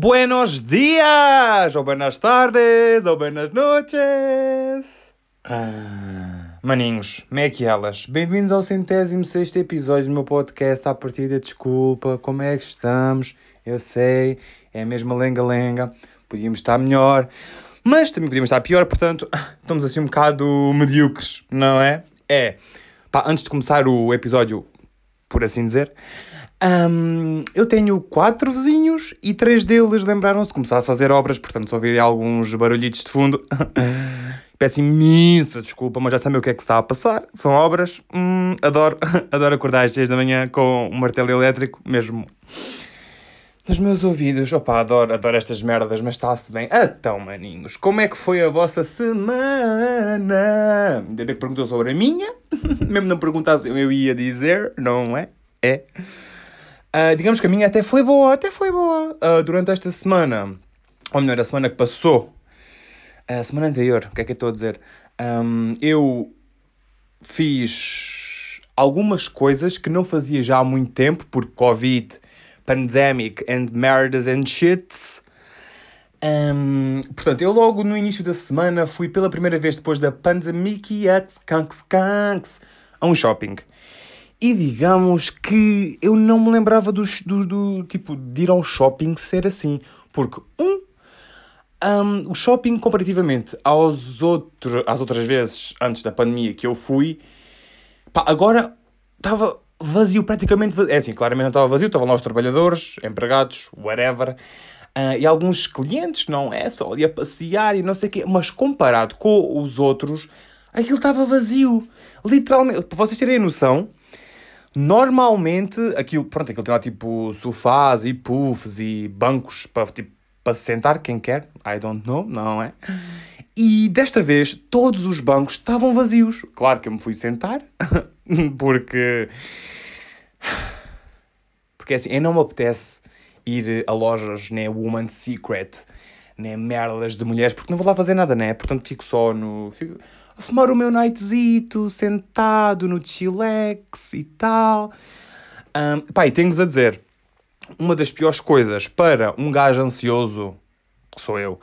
Buenos dias! Ou buenas tardes, ou buenas noches! Ah, maninhos, como é que elas? Bem-vindos ao centésimo sexto episódio do meu podcast à partida, desculpa, como é que estamos? Eu sei, é a mesma lenga-lenga, podíamos estar melhor, mas também podíamos estar pior, portanto, estamos assim um bocado medíocres, não é? É. Pá, antes de começar o episódio, por assim dizer, um, eu tenho quatro vizinhos e três deles lembraram-se de começar a fazer obras, portanto, se ouvirem alguns barulhitos de fundo, peço imensa desculpa, mas já sabem o que é que está a passar. São obras. Hum, adoro, adoro acordar às seis da manhã com um martelo elétrico, mesmo nos meus ouvidos. Opa, adoro, adoro estas merdas, mas está-se bem. Então, maninhos, como é que foi a vossa semana? Ainda bem que perguntou sobre a minha. Mesmo não perguntasse, eu ia dizer, não é? É. Uh, digamos que a minha até foi boa, até foi boa. Uh, durante esta semana, ou melhor, a semana que passou, a semana anterior, o que é que eu estou a dizer? Um, eu fiz algumas coisas que não fazia já há muito tempo, por Covid, pandemic and merdas and shits. Um, portanto, eu logo no início da semana fui pela primeira vez depois da pandemic a um shopping. E digamos que eu não me lembrava do, do, do tipo de ir ao shopping ser assim. Porque, um, um, o shopping, comparativamente aos outro, às outras vezes antes da pandemia que eu fui, pá, agora estava vazio, praticamente vazio. É assim, claramente não estava vazio, estavam lá os trabalhadores, empregados, whatever. Uh, e alguns clientes, não é? Só ali a passear e não sei o quê. Mas comparado com os outros, aquilo estava vazio. Literalmente, para vocês terem noção, Normalmente, aquilo, pronto, aquilo tem lá tipo sofás e puffs e bancos para, tipo, para se sentar, quem quer, I don't know, não é? E desta vez todos os bancos estavam vazios. Claro que eu me fui sentar, porque. Porque assim, eu não me apetece ir a lojas, né, Woman's Secret, né, merdas de mulheres, porque não vou lá fazer nada, né? Portanto, fico só no. Fico a fumar o meu nightzito, sentado no chilex e tal. Um, pá, e tenho-vos a dizer, uma das piores coisas para um gajo ansioso, que sou eu,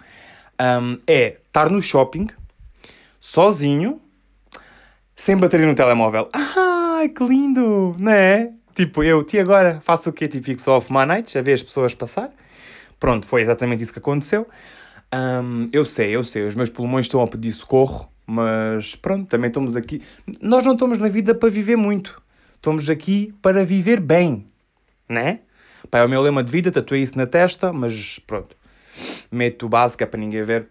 um, é estar no shopping, sozinho, sem bateria no telemóvel. Ai, que lindo, não é? Tipo, eu, e agora faço o quê? Tipo, fico só a fumar nights, a ver as pessoas passar. Pronto, foi exatamente isso que aconteceu. Um, eu sei, eu sei, os meus pulmões estão a pedir socorro. Mas pronto, também estamos aqui. Nós não estamos na vida para viver muito. Estamos aqui para viver bem, né? Pá, é o meu lema de vida, tatuei isso na testa, mas pronto. Meto o básico é para ninguém ver,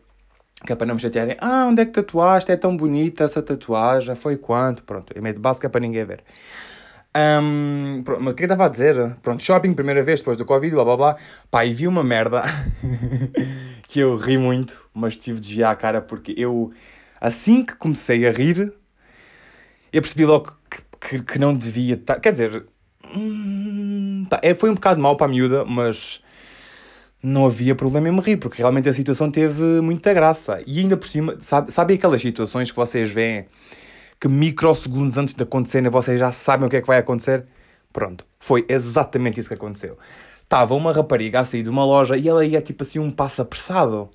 que é para não me chatearem. Ah, onde é que tatuaste? É tão bonita essa tatuagem. Foi quanto? Pronto, eu meto básico é para ninguém ver. Um, pronto, mas o que eu estava a dizer? Pronto, shopping, primeira vez depois do Covid, blá blá blá. Pá, e vi uma merda que eu ri muito, mas tive de desviar a cara porque eu Assim que comecei a rir, eu percebi logo que, que, que não devia estar. Quer dizer, hum, é, foi um bocado mal para a miúda, mas não havia problema em me rir, porque realmente a situação teve muita graça. E ainda por cima, sabe, sabe aquelas situações que vocês veem que microsegundos antes de acontecerem vocês já sabem o que é que vai acontecer? Pronto, foi exatamente isso que aconteceu. Estava uma rapariga a sair de uma loja e ela ia tipo assim um passo apressado.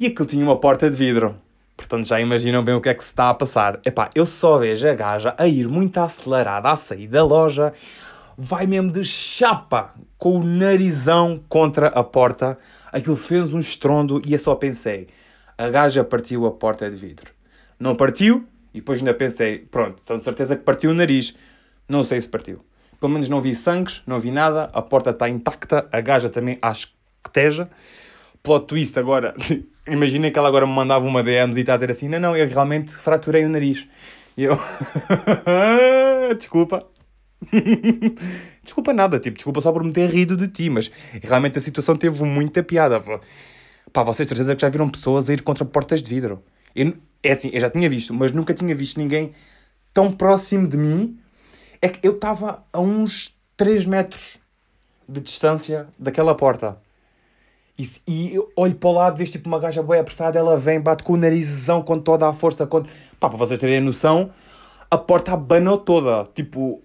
E aquilo tinha uma porta de vidro. Portanto, já imaginam bem o que é que se está a passar. Epá, eu só vejo a gaja a ir muito acelerada a sair da loja, vai mesmo de chapa, com o narizão contra a porta. Aquilo fez um estrondo e eu só pensei, a gaja partiu a porta de vidro. Não partiu, e depois ainda pensei, pronto, de certeza que partiu o nariz. Não sei se partiu. Pelo menos não vi sangues, não vi nada, a porta está intacta, a gaja também acho que esteja. Plot twist agora, Imaginem que ela agora me mandava uma DMs e está a dizer assim: não, não, eu realmente fraturei o nariz. E eu. desculpa. desculpa nada, tipo, desculpa só por me ter rido de ti, mas realmente a situação teve muita piada. Pá, vocês certeza que já viram pessoas a ir contra portas de vidro. Eu, é assim, eu já tinha visto, mas nunca tinha visto ninguém tão próximo de mim. É que eu estava a uns 3 metros de distância daquela porta. E, e olho para o lado, vejo tipo uma gaja boa apressada, ela vem, bate com o narizão com toda a força. Com... Pá, para vocês terem noção, a porta abanou toda. Tipo.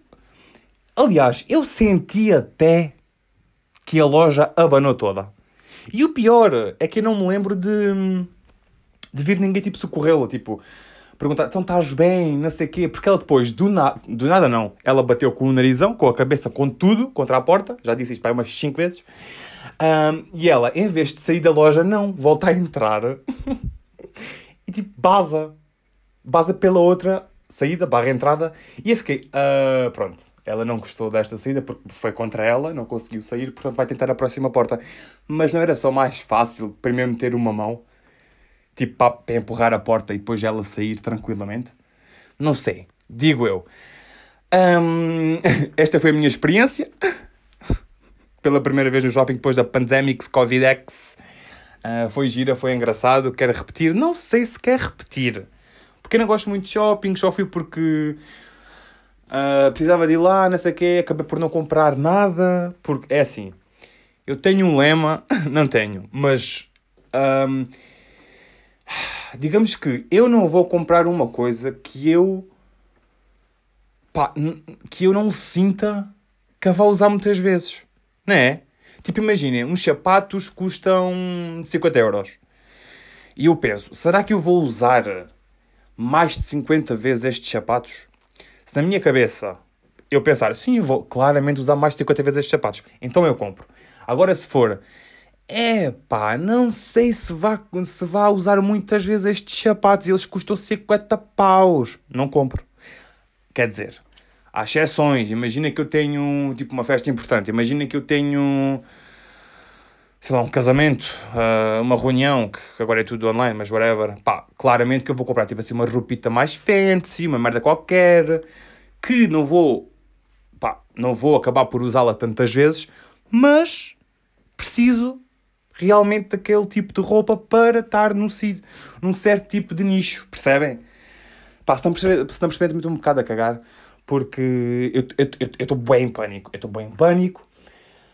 Aliás, eu senti até que a loja abanou toda. E o pior é que eu não me lembro de, de vir ninguém tipo socorrê-la, tipo, perguntar, então estás bem, não sei o quê, porque ela depois, do, na, do nada não, ela bateu com o narizão, com a cabeça, com tudo, contra a porta, já disse isto para umas 5 vezes, um, e ela, em vez de sair da loja, não, volta a entrar. E tipo, baza, baza pela outra saída, barra entrada, e eu fiquei, uh, pronto, ela não gostou desta saída porque foi contra ela, não conseguiu sair, portanto vai tentar a próxima porta. Mas não era só mais fácil primeiro meter uma mão, tipo para empurrar a porta e depois ela sair tranquilamente? Não sei, digo eu. Um, esta foi a minha experiência. Pela primeira vez no shopping depois da Pandemics Covidex. Uh, foi gira, foi engraçado. Quero repetir? Não sei se quer repetir. Porque eu não gosto muito de shopping, só fui porque Uh, precisava de ir lá, não sei o quê, acabei por não comprar nada, porque é assim, eu tenho um lema, não tenho, mas um, digamos que eu não vou comprar uma coisa que eu pá, que eu não sinta que a vá usar muitas vezes, não é? Tipo, imaginem, uns sapatos custam 50 euros. E eu penso, será que eu vou usar mais de 50 vezes estes sapatos? Se na minha cabeça eu pensar, sim, eu vou claramente usar mais de 50 vezes estes sapatos, então eu compro. Agora, se for, é pá, não sei se vá, se vá usar muitas vezes estes sapatos, eles custam 50 paus, não compro. Quer dizer, há exceções. Imagina que eu tenho, tipo, uma festa importante. Imagina que eu tenho, sei lá, um casamento, uh, uma reunião, que agora é tudo online, mas whatever. Pá, claramente que eu vou comprar, tipo assim, uma roupita mais fancy, uma merda qualquer, que não vou, pá, não vou acabar por usá-la tantas vezes, mas preciso realmente daquele tipo de roupa para estar num, num certo tipo de nicho, percebem? Pá, se não percebem, muito um bocado a cagar, porque eu estou bem em pânico, eu estou bem em pânico,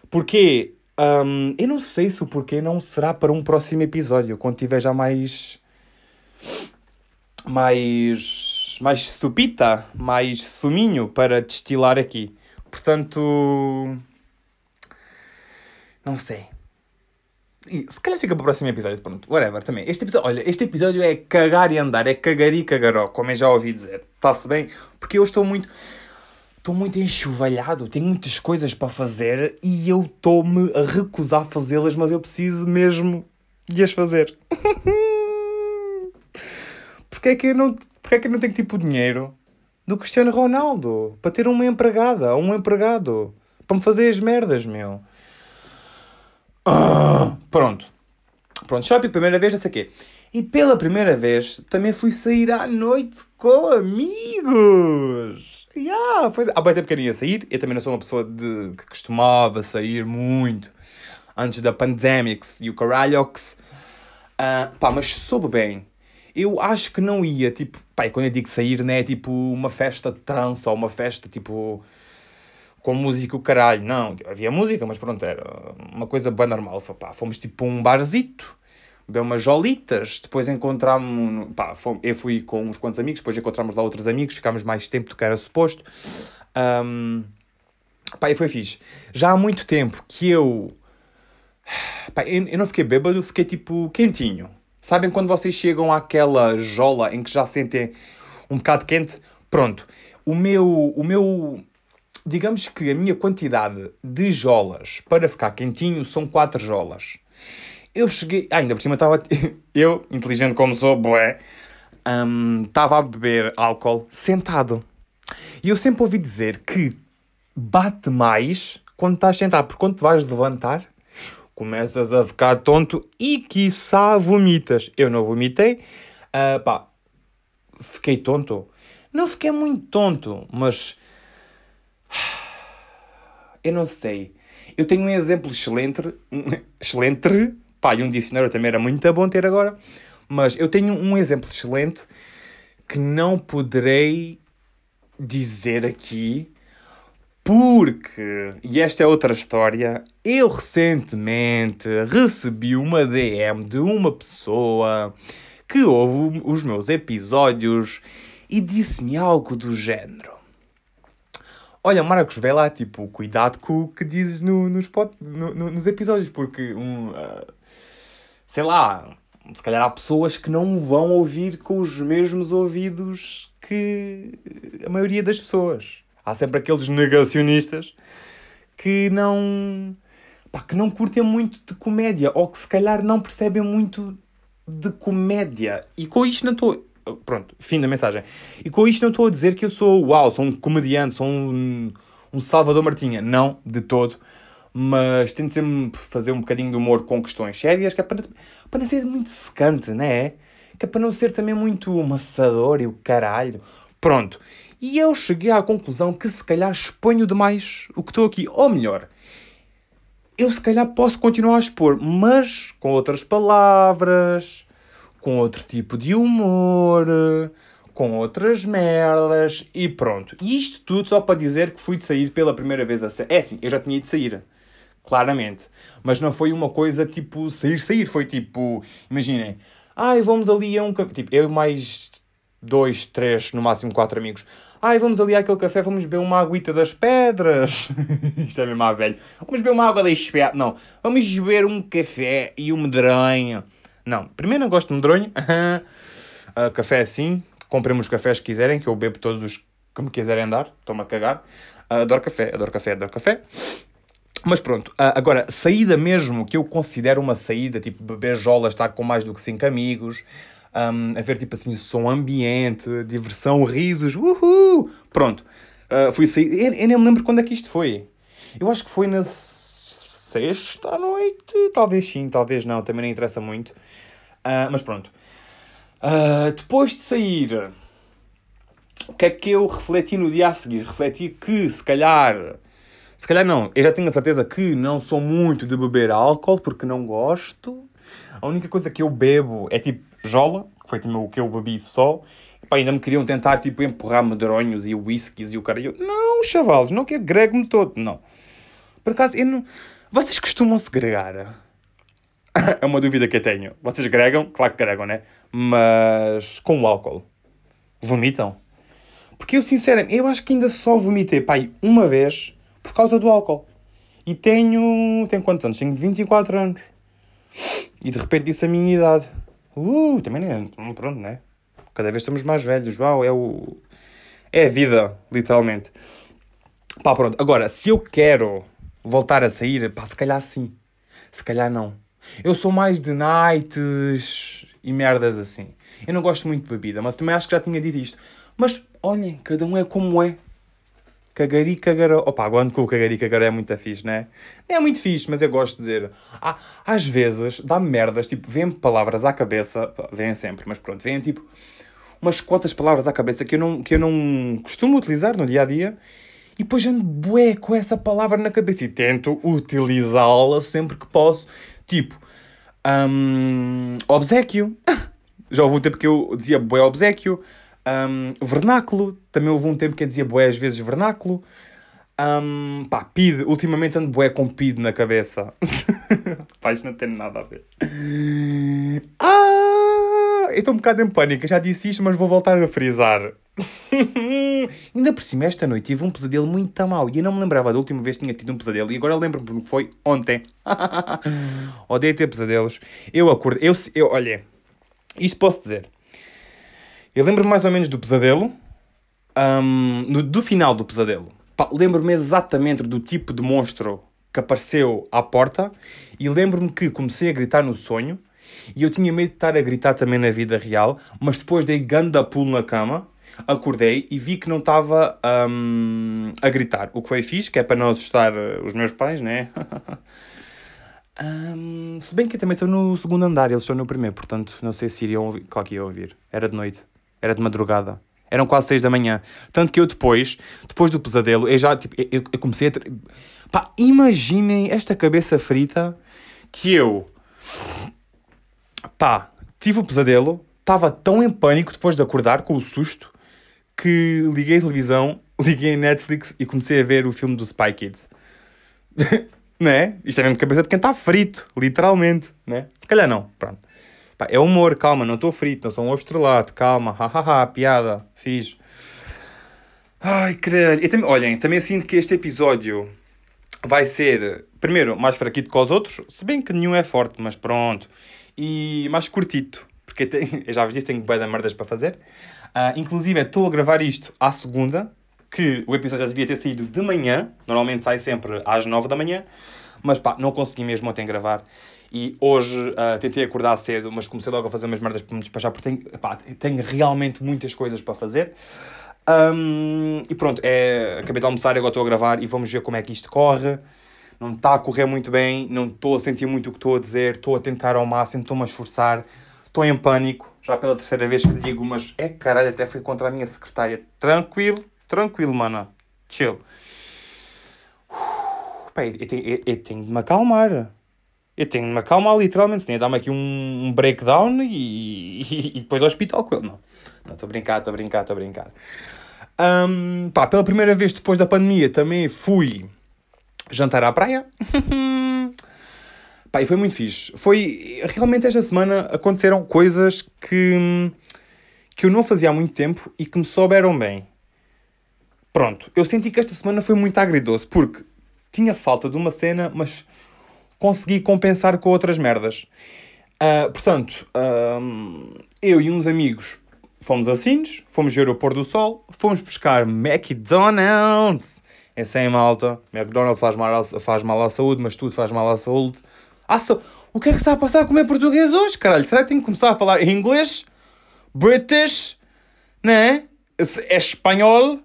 porque um, eu não sei se o porquê não será para um próximo episódio, quando tiver já mais. mais. mais supita, mais suminho para destilar aqui. Portanto. Não sei. E, se calhar fica para o próximo episódio, pronto, whatever, também. Este episódio, olha, este episódio é cagar e andar, é cagar e cagaró, como eu já ouvi dizer. Está-se bem? Porque eu estou muito estou muito enxovalhado, tenho muitas coisas para fazer e eu estou-me a recusar a fazê-las, mas eu preciso mesmo de as fazer. Porquê é que eu não, porque é que eu não tenho tipo dinheiro do Cristiano Ronaldo para ter uma empregada um empregado para me fazer as merdas, meu? Ah, pronto. Pronto, shopping, primeira vez, não sei o quê. E pela primeira vez também fui sair à noite com amigos. Yeah, pois, há bem tempo que eu ia sair. Eu também não sou uma pessoa de, que costumava sair muito antes da pandemics e o caralhox. Uh, pá, mas soube bem. Eu acho que não ia, tipo, pá, quando eu digo sair, não é tipo uma festa de trança ou uma festa tipo com música o caralho. Não, havia música, mas pronto, era uma coisa bem normal. Pá, fomos tipo um barzito beber umas jolitas, depois encontramos, pá, eu fui com uns quantos amigos, depois encontramos lá outros amigos, ficámos mais tempo do que era suposto. Um, pá, e foi fixe. Já há muito tempo que eu, pá, eu, eu não fiquei bêbado, fiquei tipo quentinho. Sabem quando vocês chegam àquela jola em que já sentem um bocado quente? Pronto, o meu, o meu, digamos que a minha quantidade de jolas para ficar quentinho são 4 jolas. Eu cheguei. Ah, ainda por cima estava. Eu, inteligente como sou, boé, estava um, a beber álcool sentado. E eu sempre ouvi dizer que bate mais quando estás sentado, porque quando te vais levantar, começas a ficar tonto e quiçá vomitas. Eu não vomitei, uh, pá, fiquei tonto. Não fiquei muito tonto, mas. Eu não sei. Eu tenho um exemplo excelente, excelente Pá, e um dicionário também era muito bom ter agora. Mas eu tenho um exemplo excelente que não poderei dizer aqui porque, e esta é outra história, eu recentemente recebi uma DM de uma pessoa que ouve os meus episódios e disse-me algo do género. Olha, Marcos, vê lá, tipo, cuidado com o que dizes no, nos, pod, no, no, nos episódios, porque, um, uh, sei lá, se calhar há pessoas que não vão ouvir com os mesmos ouvidos que a maioria das pessoas. Há sempre aqueles negacionistas que não, pá, que não curtem muito de comédia, ou que se calhar não percebem muito de comédia. E com isto não estou Pronto, fim da mensagem. E com isto não estou a dizer que eu sou, uau, sou um comediante, sou um, um Salvador Martinha. Não, de todo. Mas tento sempre fazer um bocadinho de humor com questões sérias, que é para, para não ser muito secante, não é? Que é para não ser também muito amassador e o caralho. Pronto. E eu cheguei à conclusão que se calhar exponho demais o que estou aqui. Ou melhor, eu se calhar posso continuar a expor, mas com outras palavras, com outro tipo de humor, com outras merdas e pronto. E isto tudo só para dizer que fui de sair pela primeira vez a sério. É assim, eu já tinha de sair, claramente. Mas não foi uma coisa tipo sair, sair. Foi tipo, imaginem, ai, vamos ali a um café. Tipo, eu mais dois, três, no máximo quatro amigos. Ai, vamos ali àquele café, vamos beber uma aguita das pedras. Isto é mesmo à velho. Vamos beber uma água da espera. Não, vamos beber um café e um medranho. Não, primeiro não gosto de medronho. uh, café assim. Comprem os cafés que quiserem, que eu bebo todos os que me quiserem dar. Estou-me a cagar. Uh, adoro café, adoro café, adoro café. Mas pronto, uh, agora, saída mesmo, que eu considero uma saída, tipo beber jola, estar com mais do que 5 amigos, um, ver tipo assim, som ambiente, diversão, risos, uhul! Pronto, uh, fui sair. Eu, eu nem me lembro quando é que isto foi. Eu acho que foi na sexta noite, talvez sim, talvez não, também não interessa muito. Uh, mas pronto. Uh, depois de sair, o que é que eu refleti no dia a seguir? Refleti que se calhar. Se calhar não, eu já tenho a certeza que não sou muito de beber álcool porque não gosto. A única coisa que eu bebo é tipo jola, que foi o que eu bebi só. E, pá, ainda me queriam tentar tipo empurrar medronhos e whiskies e o cara. Eu, não, chavalos, não que grego-me todo, não. Por acaso, eu não. Vocês costumam se gregar? é uma dúvida que eu tenho. Vocês gregam? Claro que gregam, né? Mas com o álcool. Vomitam? Porque eu, sinceramente, eu acho que ainda só vomitei, pai, uma vez por causa do álcool. E tenho. Tenho quantos anos? Tenho 24 anos. E de repente disse a minha idade. Uh, também é. Pronto, né? Cada vez estamos mais velhos. Uau, é o. É a vida, literalmente. Pá, pronto. Agora, se eu quero voltar a sair, pá, se calhar sim. Se calhar não. Eu sou mais de nights e merdas assim. Eu não gosto muito de bebida, mas também acho que já tinha dito isto. Mas, olhem, cada um é como é. Cagari, cagaró. Opa, aguento com o cagari, cagaró é muito fixe, né? É muito fixe, mas eu gosto de dizer. Ah, às vezes dá-me merdas, tipo, vêm palavras à cabeça. Vêm sempre, mas pronto, vêm tipo umas quantas palavras à cabeça que eu não, que eu não costumo utilizar no dia a dia e depois ando bué com essa palavra na cabeça e tento utilizá-la sempre que posso. Tipo, um, obsequio. Já houve um tempo que eu dizia bué obsequio. Um, vernáculo. Também houve um tempo que eu dizia bué às vezes vernáculo. Um, pá, PID. Ultimamente ando bué com PID na cabeça. pá, não tem nada a ver. Ah! Eu estou um bocado em pânico. já disse isto, mas vou voltar a frisar. Ainda por cima, esta noite tive um pesadelo muito mau e eu não me lembrava da última vez que tinha tido um pesadelo e agora lembro-me porque foi ontem. Odeio ter pesadelos. Eu acordo, eu, eu olha, isto posso dizer. Eu lembro-me mais ou menos do pesadelo, um, no, do final do pesadelo. Lembro-me exatamente do tipo de monstro que apareceu à porta e lembro-me que comecei a gritar no sonho e eu tinha medo de estar a gritar também na vida real, mas depois dei ganda pulo na cama acordei e vi que não estava um, a gritar. O que foi fixe, que é para não assustar eh, os meus pais, né? um, se bem que eu também estou no segundo andar, eles estão no primeiro, portanto não sei se iriam ouvir. Claro que iam ouvir. Era de noite, era de madrugada. Eram quase seis da manhã. Tanto que eu depois, depois do pesadelo, eu já, tipo, eu, eu comecei a... Pá, imaginem esta cabeça frita que eu... Pá, tive o pesadelo, estava tão em pânico depois de acordar com o susto que liguei a televisão, liguei a Netflix e comecei a ver o filme do Spy Kids. né? Isto é mesmo cabeça de quem está frito, literalmente, né? Se calhar não, pronto. Pá, é humor, calma, não estou frito, não sou um ovo estrelado, calma, hahaha, piada, fiz. Ai, caralho. Também, olhem, também sinto que este episódio vai ser, primeiro, mais fraquito que os outros, se bem que nenhum é forte, mas pronto. E mais curtito, porque tem, eu já vos disse, tenho bué merdas para fazer. Uh, inclusive, estou a gravar isto à segunda, que o episódio já devia ter saído de manhã, normalmente sai sempre às nove da manhã, mas pá, não consegui mesmo ontem gravar. E hoje uh, tentei acordar cedo, mas comecei logo a fazer umas merdas para me despachar, porque tenho, tenho realmente muitas coisas para fazer. Um, e pronto, é, acabei de almoçar, agora estou a gravar e vamos ver como é que isto corre. Não está a correr muito bem, não estou a sentir muito o que estou a dizer, estou a tentar ao máximo, estou-me a esforçar, estou em pânico, já pela terceira vez que digo, mas é caralho, até fui contra a minha secretária. Tranquilo, tranquilo, mano. Chill. Pá, eu, tenho, eu, eu tenho de me acalmar. Eu tenho de me acalmar, literalmente. Tenho de dar-me aqui um, um breakdown e, e, e, depois ao hospital com ele. Não, estou a brincar, estou a brincar, estou a brincar. Um, pá, pela primeira vez depois da pandemia também fui jantar à praia. pá, e foi muito fixe. Foi, realmente esta semana aconteceram coisas que, que eu não fazia há muito tempo e que me souberam bem. Pronto, eu senti que esta semana foi muito agridoce, porque tinha falta de uma cena, mas consegui compensar com outras merdas. Uh, portanto, uh, eu e uns amigos fomos a Sines, fomos ver o pôr do sol, fomos buscar McDonald's. É sem malta. McDonald's faz mal, faz mal à saúde, mas tudo faz mal à saúde. Ah, O que é que está a passar a comer português hoje, caralho? Será que tenho que começar a falar inglês? British? Né? É espanhol?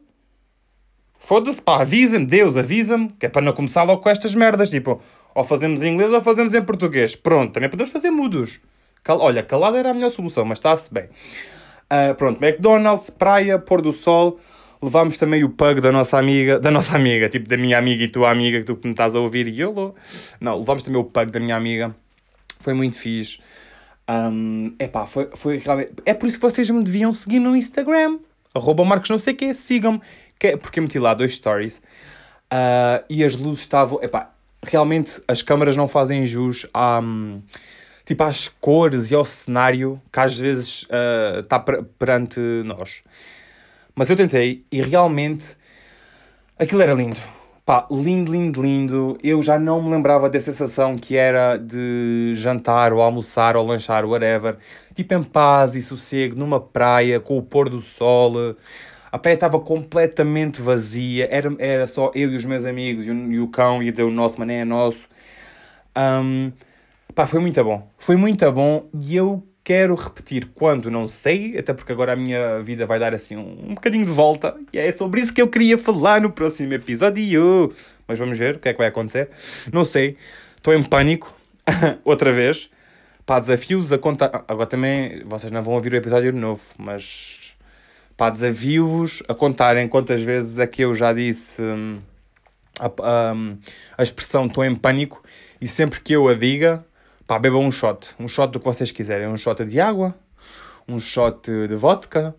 Foda-se, pá, avisa-me, Deus, avisa-me, que é para não começar logo com estas merdas, tipo, ou fazemos em inglês ou fazemos em português. Pronto, também podemos fazer mudos. Cal Olha, calado era a melhor solução, mas está-se bem. Uh, pronto, McDonald's, praia, pôr do sol. Levámos também o pug da nossa amiga, da nossa amiga, tipo da minha amiga e tua amiga, que tu me estás a ouvir, e eu, não, levámos também o pug da minha amiga. Foi muito fixe. Um, epá, foi, foi realmente... É por isso que vocês me deviam seguir no Instagram. Arroba Marcos não sei o sigam-me. Que porque eu meti lá dois stories uh, e as luzes estavam. Epá, realmente as câmaras não fazem jus a, tipo, às cores e ao cenário que às vezes está uh, per perante nós. Mas eu tentei e realmente aquilo era lindo. Pá, lindo, lindo, lindo. Eu já não me lembrava da sensação que era de jantar ou almoçar ou lanchar, whatever. Tipo em paz e sossego, numa praia, com o pôr do sol a praia estava completamente vazia, era, era só eu e os meus amigos e o, e o cão, ia dizer o nosso, mas nem é nosso. Um, pá, foi muito bom, foi muito bom e eu quero repetir quando não sei, até porque agora a minha vida vai dar assim um, um bocadinho de volta e é sobre isso que eu queria falar no próximo episódio. Mas vamos ver o que é que vai acontecer. Não sei, estou em pânico, outra vez. Pá, desafios a contar. Agora também vocês não vão ouvir o episódio novo, mas Pá, desafio-vos a contarem quantas vezes é que eu já disse hum, a, a, a, expressão estou em pânico e sempre que eu a diga, pá, bebam um shot. Um shot do que vocês quiserem. Um shot de água, um shot de vodka,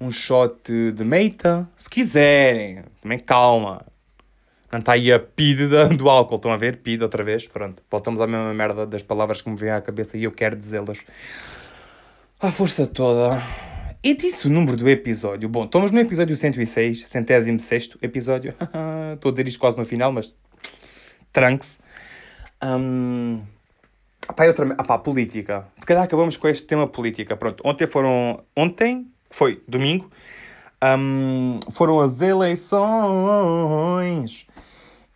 um shot de meita. Se quiserem, também calma. Não está aí a pide do álcool, estão a ver? Pide outra vez, pronto. Voltamos à mesma merda das palavras que me vêm à cabeça e eu quero dizê-las. À força toda. E disse o número do episódio. Bom, estamos no episódio 106, centésimo sexto episódio. Estou a dizer isto quase no final, mas tranque-se. Um... Pá, outra... Ah, pá, política. Se calhar acabamos com este tema política. Pronto, ontem foram... Ontem, foi domingo, um... foram as eleições.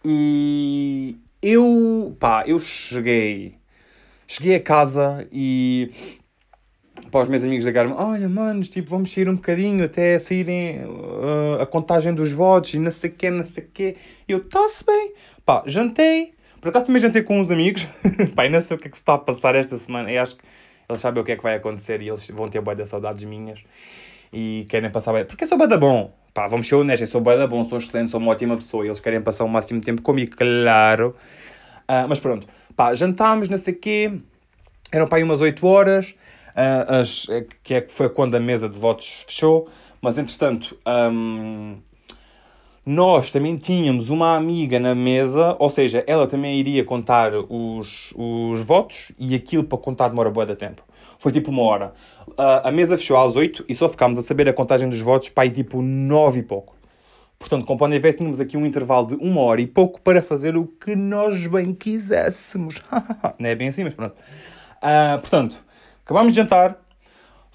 E eu, pá, eu cheguei... Cheguei a casa e para os meus amigos ligaram-me, olha, manos, tipo, vamos sair um bocadinho até saírem uh, a contagem dos votos e não sei o quê, não sei o quê. Eu, está-se bem. Pá, jantei. Por acaso também jantei com uns amigos. E não sei o que é que se está a passar esta semana. Eu acho que eles sabem o que é que vai acontecer e eles vão ter boia de saudades minhas. E querem passar bem. Porque eu sou da bom. Pá, vamos ser honestos, eu sou da bom, sou excelente, sou uma ótima pessoa. E eles querem passar o máximo tempo comigo, claro. Uh, mas pronto. Pá, jantámos, não sei o quê. Eram para aí umas 8 horas uh, as, eh, que é, foi quando a mesa de votos fechou, mas entretanto um, nós também tínhamos uma amiga na mesa, ou seja, ela também iria contar os, os votos e aquilo para contar demora boa de tempo. Foi tipo uma hora. A mesa fechou às 8 e só ficámos a saber a contagem dos votos para aí tipo 9 e pouco. Portanto, como podem ver, tínhamos aqui um intervalo de uma hora e pouco para fazer o que nós bem quiséssemos. Não é bem assim, mas pronto. Uh, portanto, acabámos de jantar.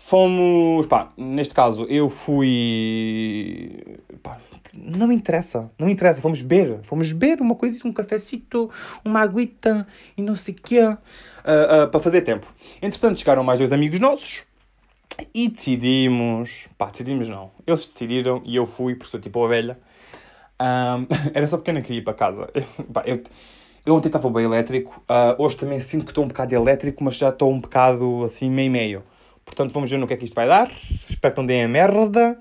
Fomos, pá, neste caso eu fui. Pá, não interessa, não interessa. Fomos beber, fomos beber uma coisa, um cafecito, uma aguita e não sei o quê, uh, uh, para fazer tempo. Entretanto, chegaram mais dois amigos nossos e decidimos. Pá, decidimos não. Eles decidiram e eu fui, porque sou tipo a velha. Um, era só porque eu não queria ir para casa. pá, eu, eu ontem estava bem elétrico, hoje também sinto que estou um bocado elétrico, mas já estou um bocado assim, meio-meio. Portanto, vamos ver no que é que isto vai dar. Espero que não deem a merda.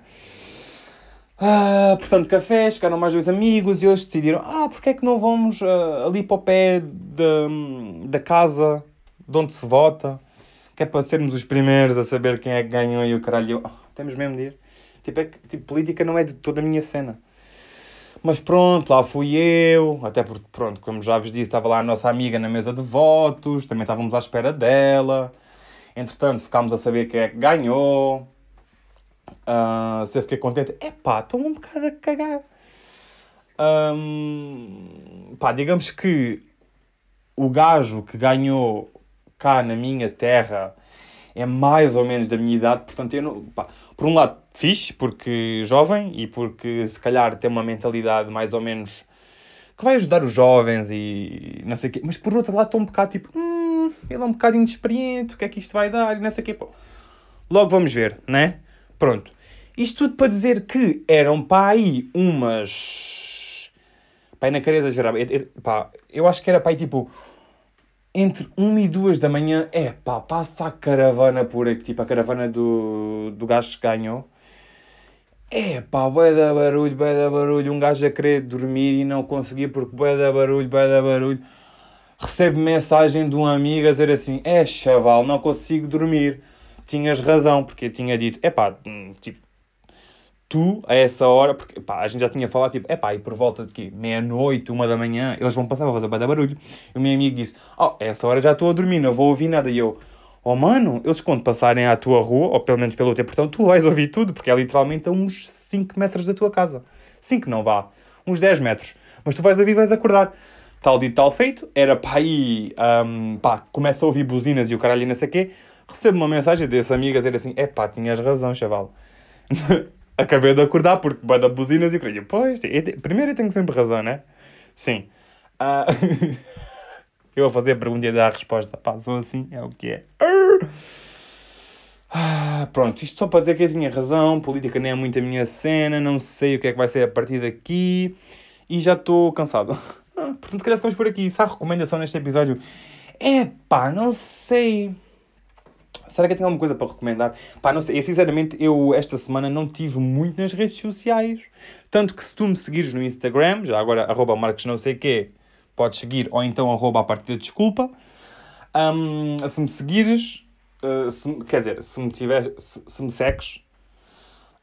Uh, portanto, café, chegaram mais dois amigos e eles decidiram: ah, porque é que não vamos uh, ali para o pé de, da casa de onde se vota? Que é para sermos os primeiros a saber quem é que ganhou e o caralho. Oh, temos mesmo de ir. Tipo, é que, tipo, política não é de toda a minha cena. Mas pronto, lá fui eu, até porque, pronto, como já vos disse, estava lá a nossa amiga na mesa de votos, também estávamos à espera dela. Entretanto, ficámos a saber quem é que ganhou. Uh, se eu fiquei contente, é pá, estou um bocado a cagar. Um, pá, digamos que o gajo que ganhou cá na minha terra é mais ou menos da minha idade, portanto, eu não, pá, por um lado, fixe, porque jovem e porque se calhar tem uma mentalidade mais ou menos que vai ajudar os jovens e não sei o quê, mas por outro lado, estou um bocado tipo, hum, ele é um bocado inexperiente, o que é que isto vai dar e não sei o quê. Pô. Logo vamos ver, né? Pronto. Isto tudo para dizer que eram para aí umas. Pá, não quero exagerar. Pá, eu acho que era para aí tipo. Entre 1 e 2 da manhã, é pá, passa a caravana por aqui, tipo a caravana do, do gajo que ganhou. É pá, bué da barulho, bué da barulho. Um gajo a querer dormir e não conseguia porque bué da barulho, bué da barulho recebo mensagem de um amigo a dizer assim: É chaval, não consigo dormir. Tinhas razão, porque eu tinha dito: É pá, hum, tipo, tu a essa hora, porque pá, a gente já tinha falado, tipo, é pá, e por volta de quê? Meia-noite, uma da manhã, eles vão passar, vão fazer bada barulho. E o meu amigo disse: Oh, a essa hora já estou a dormir, não vou ouvir nada. E eu: Oh mano, eles quando passarem à tua rua, ou pelo menos pelo teu portão, tu vais ouvir tudo, porque é literalmente a uns 5 metros da tua casa. 5 não vá, uns 10 metros. Mas tu vais ouvir e vais acordar tal dito, tal feito, era para aí, um, pá, começa a ouvir buzinas e o caralho e não sei o quê, recebo uma mensagem desse amigo a dizer assim, é pá, tinhas razão, chaval. Acabei de acordar porque vai dar buzinas e o caralho, pois, eu, primeiro eu tenho sempre razão, né? Sim. Uh, eu vou fazer a pergunta e dar a resposta, pá, sou assim, é o que é. Ah, pronto, isto só para dizer que eu tinha razão, política nem é muito a minha cena, não sei o que é que vai ser a partir daqui e já estou cansado. portanto, se calhar ficamos por aqui. Se há recomendação neste episódio, é pá, não sei. Será que eu tenho alguma coisa para recomendar? Pá, não sei. Sinceramente, eu esta semana não tive muito nas redes sociais. Tanto que se tu me seguires no Instagram, já agora, arroba marcos não sei quê, podes seguir, ou então arroba a partir da desculpa. Um, se me seguires, uh, se, quer dizer, se me, tiver, se, se me segues,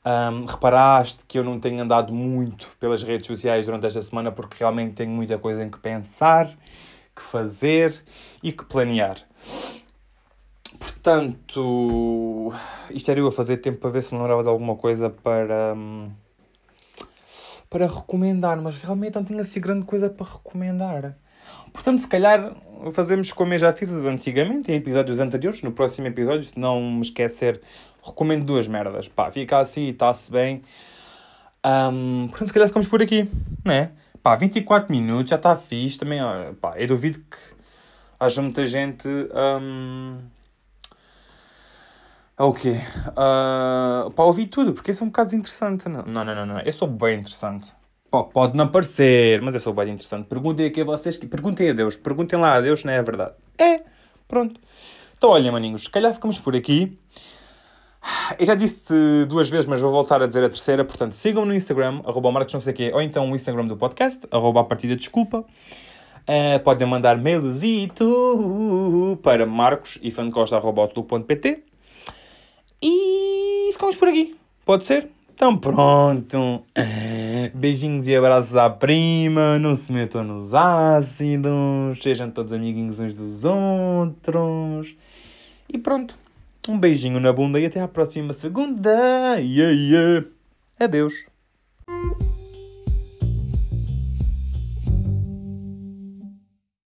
um, reparaste que eu não tenho andado muito pelas redes sociais durante esta semana porque realmente tenho muita coisa em que pensar, que fazer e que planear. Portanto, isto era eu a fazer tempo para ver se me lembrava de alguma coisa para, um, para recomendar, mas realmente não tinha assim grande coisa para recomendar. Portanto, se calhar fazemos como eu já fiz antigamente, em episódios anteriores, no próximo episódio, se não me esquecer recomendo duas merdas. Pá, fica assim está-se bem. Um, portanto, se calhar ficamos por aqui, né? Pá, 24 minutos, já está fixe também. Ó, pá, eu duvido que haja muita gente. Um, é o quê? Uh, pá, ouvi tudo, porque isso é um bocado desinteressante. Não, não, não, não. não. Eu sou bem interessante. Pá, pode não parecer, mas eu sou bem interessante. Perguntem aqui a vocês. Perguntem a Deus. Perguntem lá a Deus, não é verdade? É. Pronto. Então, olha, maninhos, se calhar ficamos por aqui. Eu já disse duas vezes, mas vou voltar a dizer a terceira. Portanto, sigam no Instagram, arroba Marcos não sei quê, ou então o Instagram do podcast, arroba a partida desculpa. Uh, podem mandar mailzito para marcos.ifancosta.pt E ficamos por aqui. Pode ser? Então pronto. Beijinhos e abraços à prima. Não se metam nos ácidos. Sejam todos amiguinhos uns dos outros. E pronto. Um beijinho na bunda e até à próxima segunda. Yeah, yeah. Adeus.